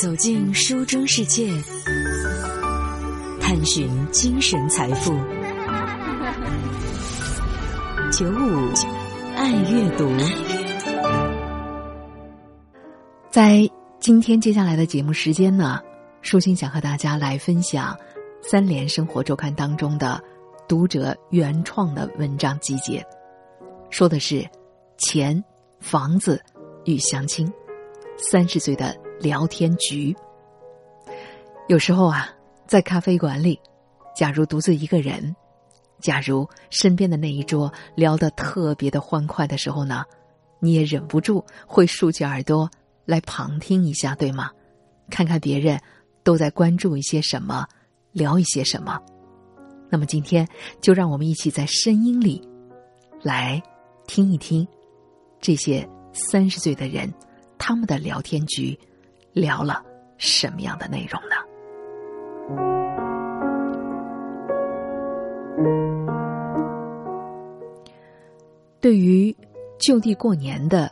走进书中世界，探寻精神财富。九五爱阅读，在今天接下来的节目时间呢，舒心想和大家来分享《三联生活周刊》当中的读者原创的文章集结，说的是钱、房子与相亲，三十岁的。聊天局。有时候啊，在咖啡馆里，假如独自一个人，假如身边的那一桌聊得特别的欢快的时候呢，你也忍不住会竖起耳朵来旁听一下，对吗？看看别人都在关注一些什么，聊一些什么。那么今天就让我们一起在声音里，来听一听这些三十岁的人他们的聊天局。聊了什么样的内容呢？对于就地过年的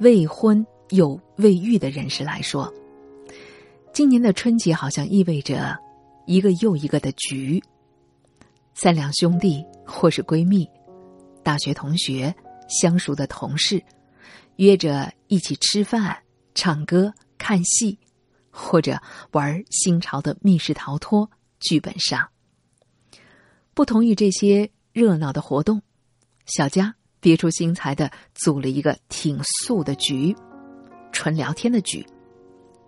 未婚有未育的人士来说，今年的春节好像意味着一个又一个的局。三两兄弟或是闺蜜、大学同学、相熟的同事，约着一起吃饭、唱歌。看戏，或者玩新潮的密室逃脱剧本杀。不同于这些热闹的活动，小佳别出心裁的组了一个挺素的局，纯聊天的局。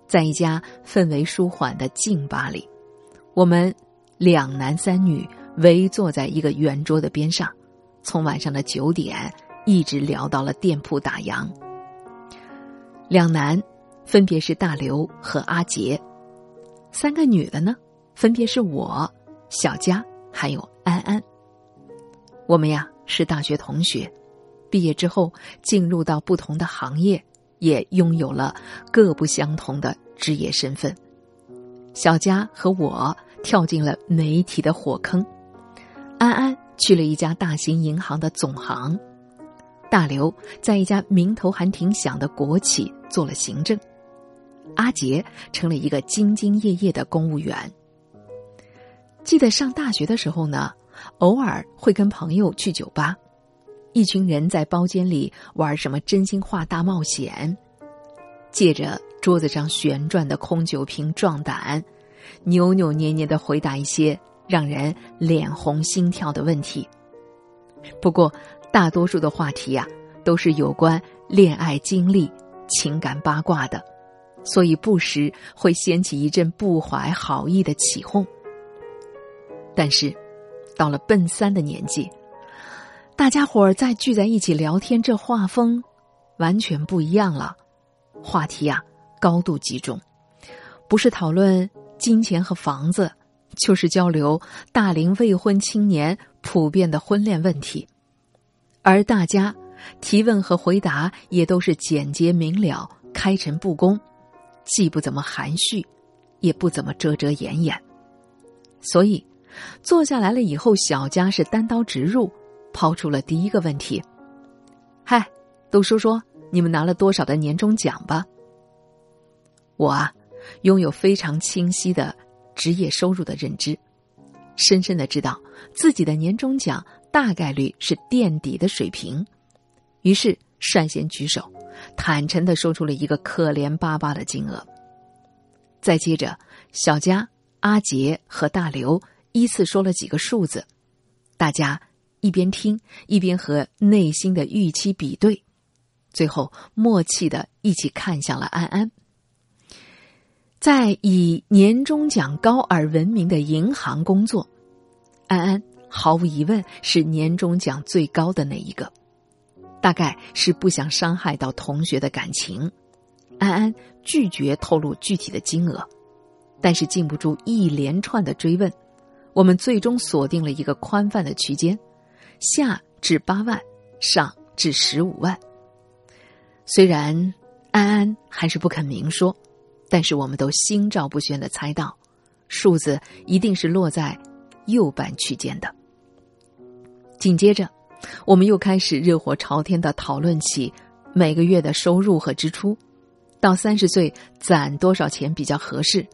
在一家氛围舒缓的静吧里，我们两男三女围坐在一个圆桌的边上，从晚上的九点一直聊到了店铺打烊。两男。分别是大刘和阿杰，三个女的呢，分别是我、小佳还有安安。我们呀是大学同学，毕业之后进入到不同的行业，也拥有了各不相同的职业身份。小佳和我跳进了媒体的火坑，安安去了一家大型银行的总行，大刘在一家名头还挺响的国企做了行政。阿杰成了一个兢兢业业的公务员。记得上大学的时候呢，偶尔会跟朋友去酒吧，一群人在包间里玩什么真心话大冒险，借着桌子上旋转的空酒瓶壮胆，扭扭捏捏的回答一些让人脸红心跳的问题。不过，大多数的话题呀，都是有关恋爱经历、情感八卦的。所以不时会掀起一阵不怀好意的起哄。但是，到了奔三的年纪，大家伙儿再聚在一起聊天，这画风完全不一样了。话题啊，高度集中，不是讨论金钱和房子，就是交流大龄未婚青年普遍的婚恋问题。而大家提问和回答也都是简洁明了、开诚布公。既不怎么含蓄，也不怎么遮遮掩掩，所以坐下来了以后，小佳是单刀直入，抛出了第一个问题：“嗨，都说说你们拿了多少的年终奖吧？”我啊，拥有非常清晰的职业收入的认知，深深的知道自己的年终奖大概率是垫底的水平，于是率先举手。坦诚的说出了一个可怜巴巴的金额。再接着，小佳、阿杰和大刘依次说了几个数字，大家一边听一边和内心的预期比对，最后默契的一起看向了安安。在以年终奖高而闻名的银行工作，安安毫无疑问是年终奖最高的那一个。大概是不想伤害到同学的感情，安安拒绝透露具体的金额，但是禁不住一连串的追问，我们最终锁定了一个宽泛的区间，下至八万，上至十五万。虽然安安还是不肯明说，但是我们都心照不宣的猜到，数字一定是落在右半区间的。紧接着。我们又开始热火朝天的讨论起每个月的收入和支出，到三十岁攒多少钱比较合适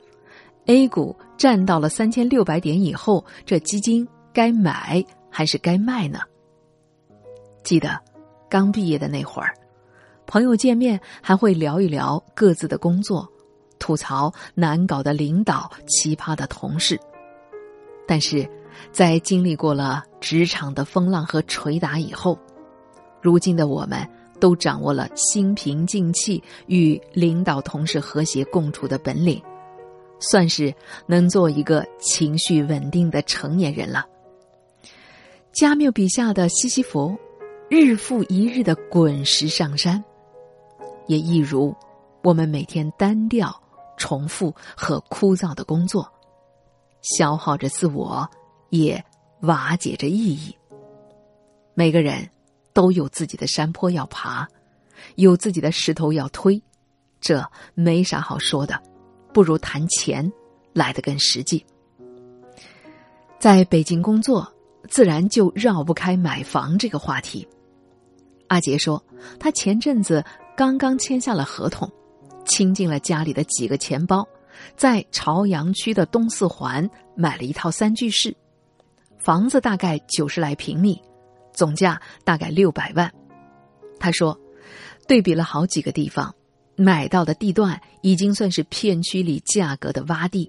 ？A 股站到了三千六百点以后，这基金该买还是该卖呢？记得刚毕业的那会儿，朋友见面还会聊一聊各自的工作，吐槽难搞的领导、奇葩的同事。但是，在经历过了职场的风浪和捶打以后，如今的我们。都掌握了心平静气与领导同事和谐共处的本领，算是能做一个情绪稳定的成年人了。加缪笔下的西西弗，日复一日的滚石上山，也一如我们每天单调、重复和枯燥的工作，消耗着自我，也瓦解着意义。每个人。都有自己的山坡要爬，有自己的石头要推，这没啥好说的，不如谈钱来的更实际。在北京工作，自然就绕不开买房这个话题。阿杰说，他前阵子刚刚签下了合同，倾尽了家里的几个钱包，在朝阳区的东四环买了一套三居室，房子大概九十来平米。总价大概六百万，他说，对比了好几个地方，买到的地段已经算是片区里价格的洼地，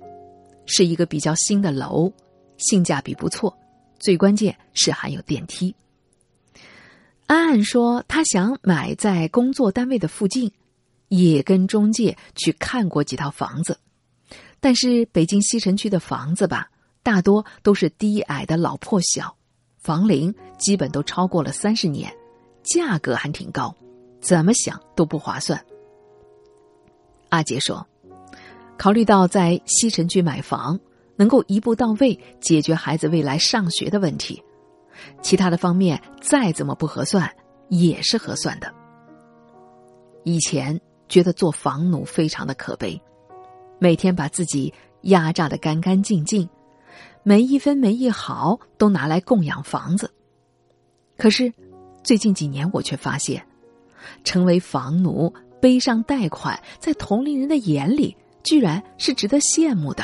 是一个比较新的楼，性价比不错，最关键是还有电梯。安安说，他想买在工作单位的附近，也跟中介去看过几套房子，但是北京西城区的房子吧，大多都是低矮的老破小。房龄基本都超过了三十年，价格还挺高，怎么想都不划算。阿杰说：“考虑到在西城区买房能够一步到位解决孩子未来上学的问题，其他的方面再怎么不合算也是合算的。以前觉得做房奴非常的可悲，每天把自己压榨的干干净净。”每一分每一毫都拿来供养房子，可是最近几年我却发现，成为房奴背上贷款，在同龄人的眼里居然是值得羡慕的。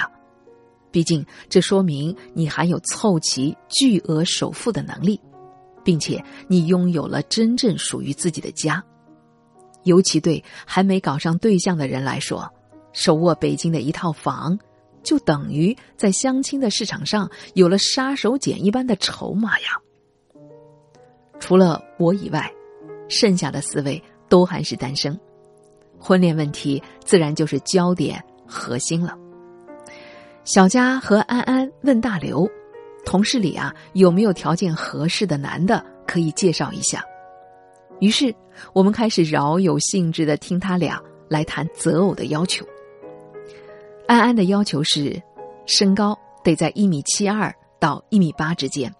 毕竟这说明你还有凑齐巨额首付的能力，并且你拥有了真正属于自己的家。尤其对还没搞上对象的人来说，手握北京的一套房。就等于在相亲的市场上有了杀手锏一般的筹码呀。除了我以外，剩下的四位都还是单身，婚恋问题自然就是焦点核心了。小佳和安安问大刘，同事里啊有没有条件合适的男的可以介绍一下。于是我们开始饶有兴致的听他俩来谈择偶的要求。安安的要求是，身高得在一米七二到一米八之间，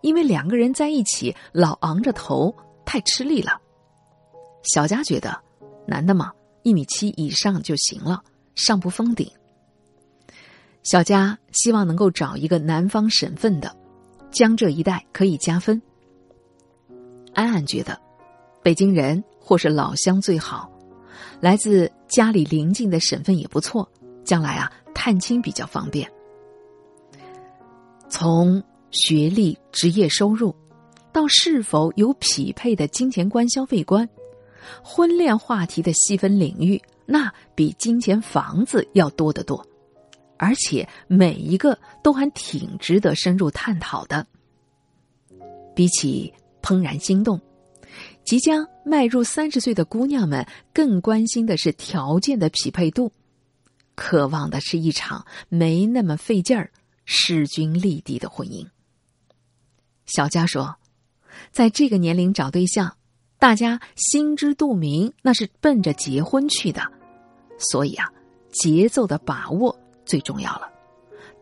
因为两个人在一起老昂着头太吃力了。小佳觉得，男的嘛，一米七以上就行了，上不封顶。小佳希望能够找一个南方省份的，江浙一带可以加分。安安觉得，北京人或是老乡最好，来自家里邻近的省份也不错。将来啊，探亲比较方便。从学历、职业收入，到是否有匹配的金钱观、消费观，婚恋话题的细分领域，那比金钱、房子要多得多，而且每一个都还挺值得深入探讨的。比起怦然心动，即将迈入三十岁的姑娘们，更关心的是条件的匹配度。渴望的是一场没那么费劲儿、势均力敌的婚姻。小佳说，在这个年龄找对象，大家心知肚明，那是奔着结婚去的，所以啊，节奏的把握最重要了。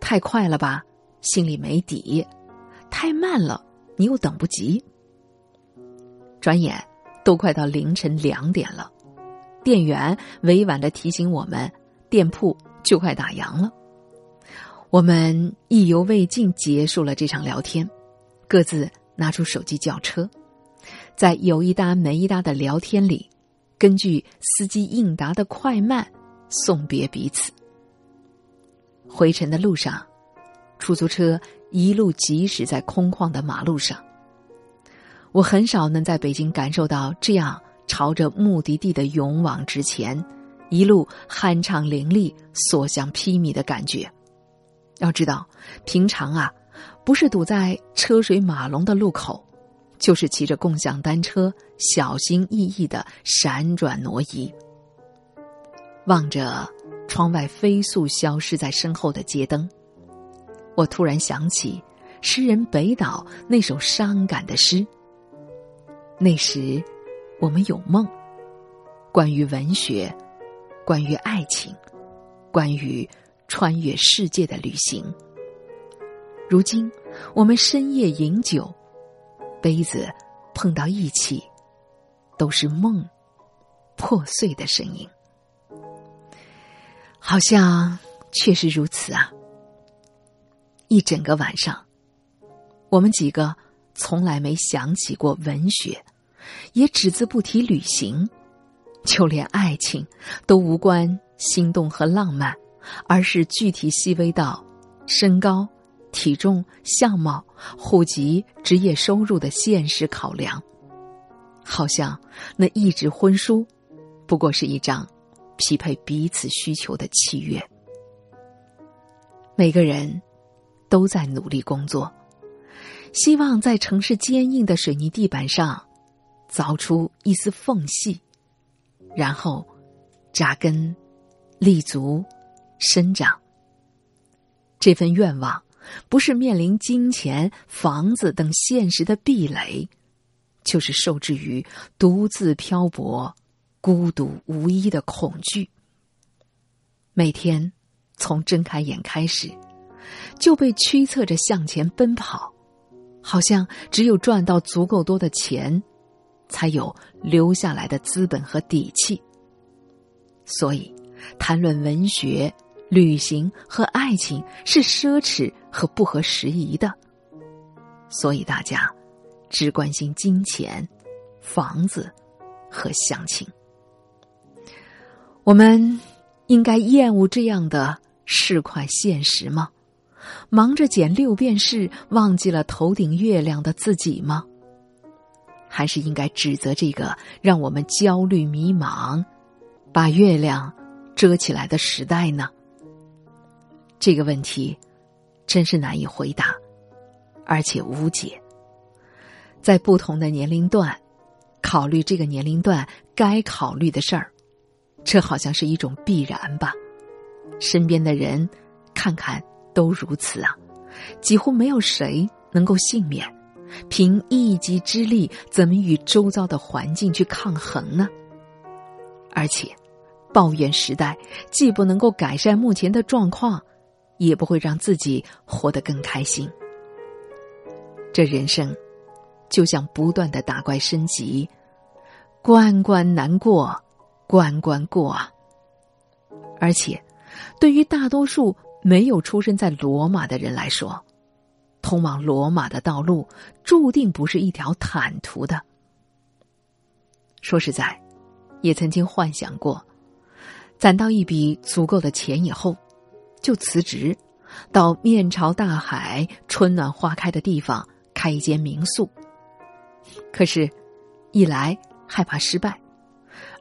太快了吧，心里没底；太慢了，你又等不及。转眼都快到凌晨两点了，店员委婉的提醒我们。店铺就快打烊了，我们意犹未尽，结束了这场聊天，各自拿出手机叫车，在有一搭没一搭的聊天里，根据司机应答的快慢送别彼此。回程的路上，出租车一路疾驶在空旷的马路上。我很少能在北京感受到这样朝着目的地的勇往直前，一路酣畅淋漓、所向披靡的感觉。要知道，平常啊，不是堵在车水马龙的路口，就是骑着共享单车小心翼翼的闪转挪移。望着窗外飞速消失在身后的街灯，我突然想起诗人北岛那首伤感的诗。那时，我们有梦，关于文学，关于爱情，关于穿越世界的旅行。如今，我们深夜饮酒，杯子碰到一起，都是梦破碎的声音。好像确实如此啊！一整个晚上，我们几个。从来没想起过文学，也只字不提旅行，就连爱情都无关心动和浪漫，而是具体细微到身高、体重、相貌、户籍、职业收入的现实考量。好像那一纸婚书，不过是一张匹配彼此需求的契约。每个人都在努力工作。希望在城市坚硬的水泥地板上凿出一丝缝隙，然后扎根、立足、生长。这份愿望不是面临金钱、房子等现实的壁垒，就是受制于独自漂泊、孤独无依的恐惧。每天从睁开眼开始，就被驱策着向前奔跑。好像只有赚到足够多的钱，才有留下来的资本和底气。所以，谈论文学、旅行和爱情是奢侈和不合时宜的。所以，大家只关心金钱、房子和相亲。我们应该厌恶这样的市侩现实吗？忙着捡六便士，忘记了头顶月亮的自己吗？还是应该指责这个让我们焦虑迷茫、把月亮遮起来的时代呢？这个问题真是难以回答，而且无解。在不同的年龄段，考虑这个年龄段该考虑的事儿，这好像是一种必然吧？身边的人，看看。都如此啊，几乎没有谁能够幸免。凭一己之力，怎么与周遭的环境去抗衡呢？而且，抱怨时代既不能够改善目前的状况，也不会让自己活得更开心。这人生，就像不断的打怪升级，关关难过，关关过啊。而且，对于大多数。没有出生在罗马的人来说，通往罗马的道路注定不是一条坦途的。说实在，也曾经幻想过，攒到一笔足够的钱以后，就辞职，到面朝大海、春暖花开的地方开一间民宿。可是，一来害怕失败，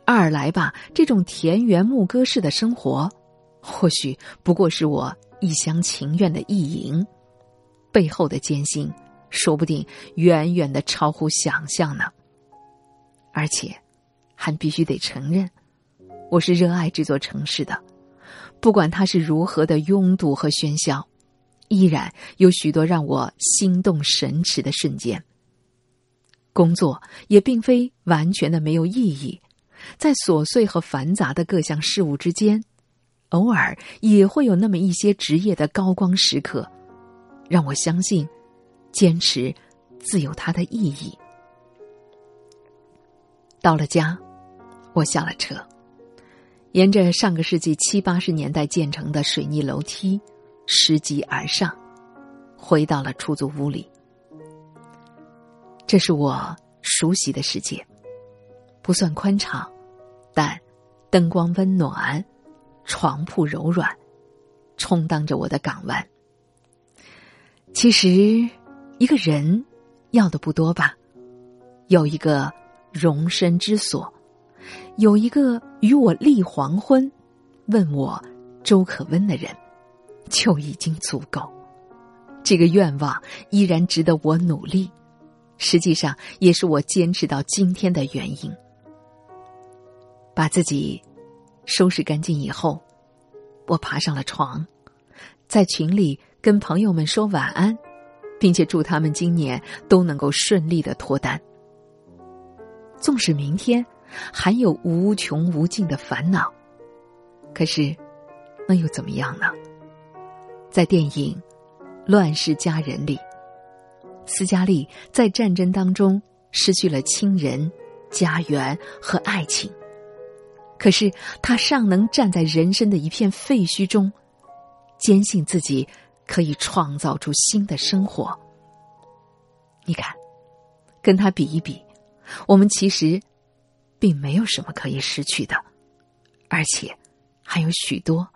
二来吧，这种田园牧歌式的生活。或许不过是我一厢情愿的意淫，背后的艰辛，说不定远远的超乎想象呢。而且，还必须得承认，我是热爱这座城市的，不管它是如何的拥堵和喧嚣，依然有许多让我心动神驰的瞬间。工作也并非完全的没有意义，在琐碎和繁杂的各项事务之间。偶尔也会有那么一些职业的高光时刻，让我相信，坚持自有它的意义。到了家，我下了车，沿着上个世纪七八十年代建成的水泥楼梯拾级而上，回到了出租屋里。这是我熟悉的世界，不算宽敞，但灯光温暖，床铺柔软，充当着我的港湾。其实，一个人要的不多吧？有一个容身之所，有一个与我立黄昏，问我粥可温的人，就已经足够。这个愿望依然值得我努力，实际上也是我坚持到今天的原因。把自己收拾干净以后，我爬上了床，在群里。跟朋友们说晚安，并且祝他们今年都能够顺利的脱单。纵使明天还有无穷无尽的烦恼，可是那又怎么样呢？在电影《乱世佳人》里，斯嘉丽在战争当中失去了亲人、家园和爱情，可是她尚能站在人生的一片废墟中，坚信自己。可以创造出新的生活。你看，跟他比一比，我们其实并没有什么可以失去的，而且还有许多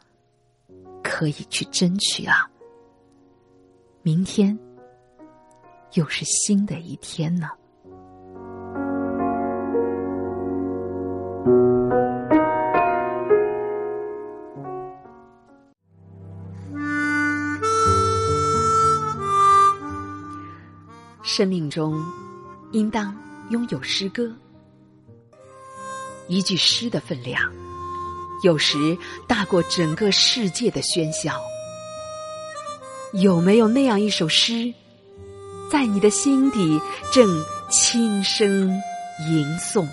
可以去争取啊！明天又是新的一天呢。生命中，应当拥有诗歌。一句诗的分量，有时大过整个世界的喧嚣。有没有那样一首诗，在你的心底正轻声吟诵？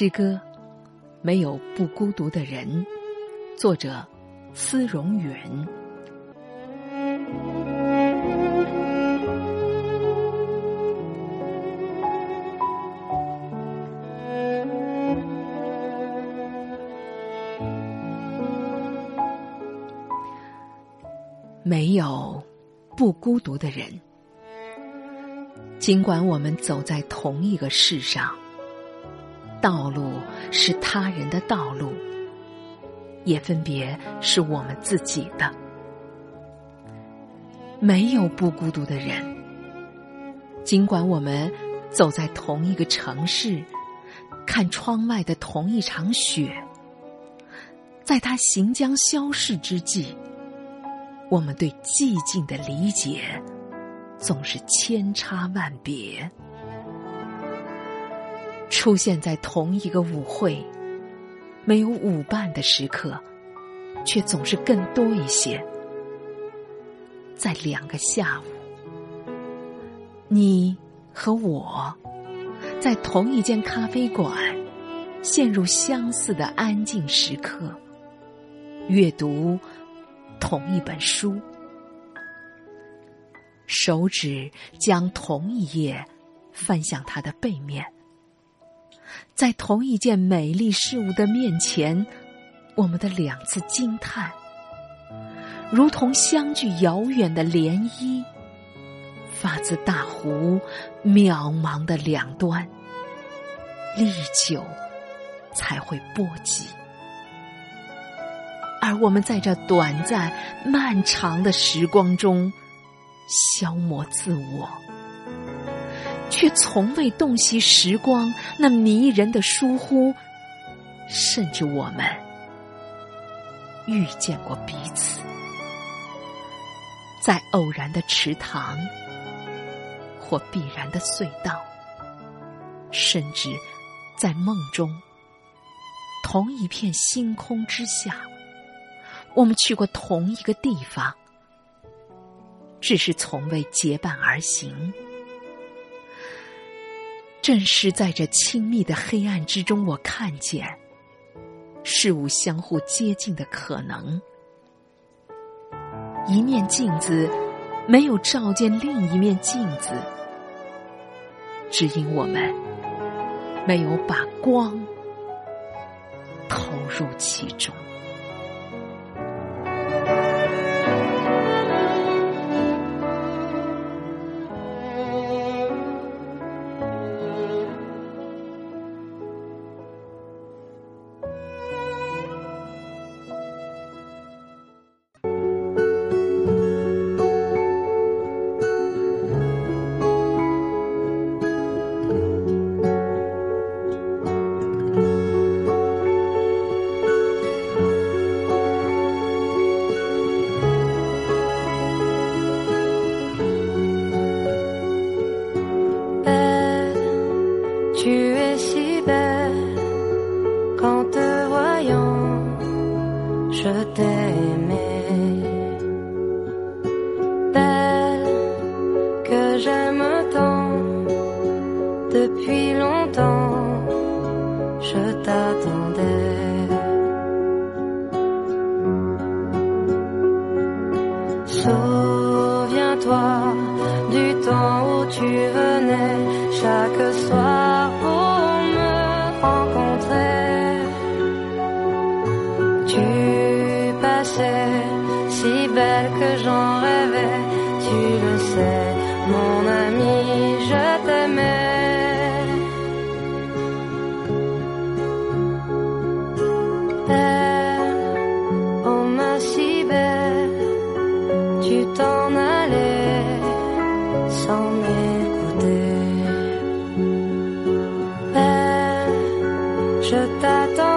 诗歌，没有不孤独的人。作者：司荣远。没有不孤独的人，尽管我们走在同一个世上。道路是他人的道路，也分别是我们自己的。没有不孤独的人，尽管我们走在同一个城市，看窗外的同一场雪，在他行将消逝之际，我们对寂静的理解总是千差万别。出现在同一个舞会，没有舞伴的时刻，却总是更多一些。在两个下午，你和我在同一间咖啡馆，陷入相似的安静时刻，阅读同一本书，手指将同一页翻向它的背面。在同一件美丽事物的面前，我们的两次惊叹，如同相距遥远的涟漪，发自大湖渺茫的两端，历久才会波及。而我们在这短暂漫长的时光中，消磨自我。却从未洞悉时光那迷人的疏忽，甚至我们遇见过彼此，在偶然的池塘，或必然的隧道，甚至在梦中，同一片星空之下，我们去过同一个地方，只是从未结伴而行。正是在这亲密的黑暗之中，我看见事物相互接近的可能。一面镜子没有照见另一面镜子，只因我们没有把光投入其中。je t'attendais. je t'attends.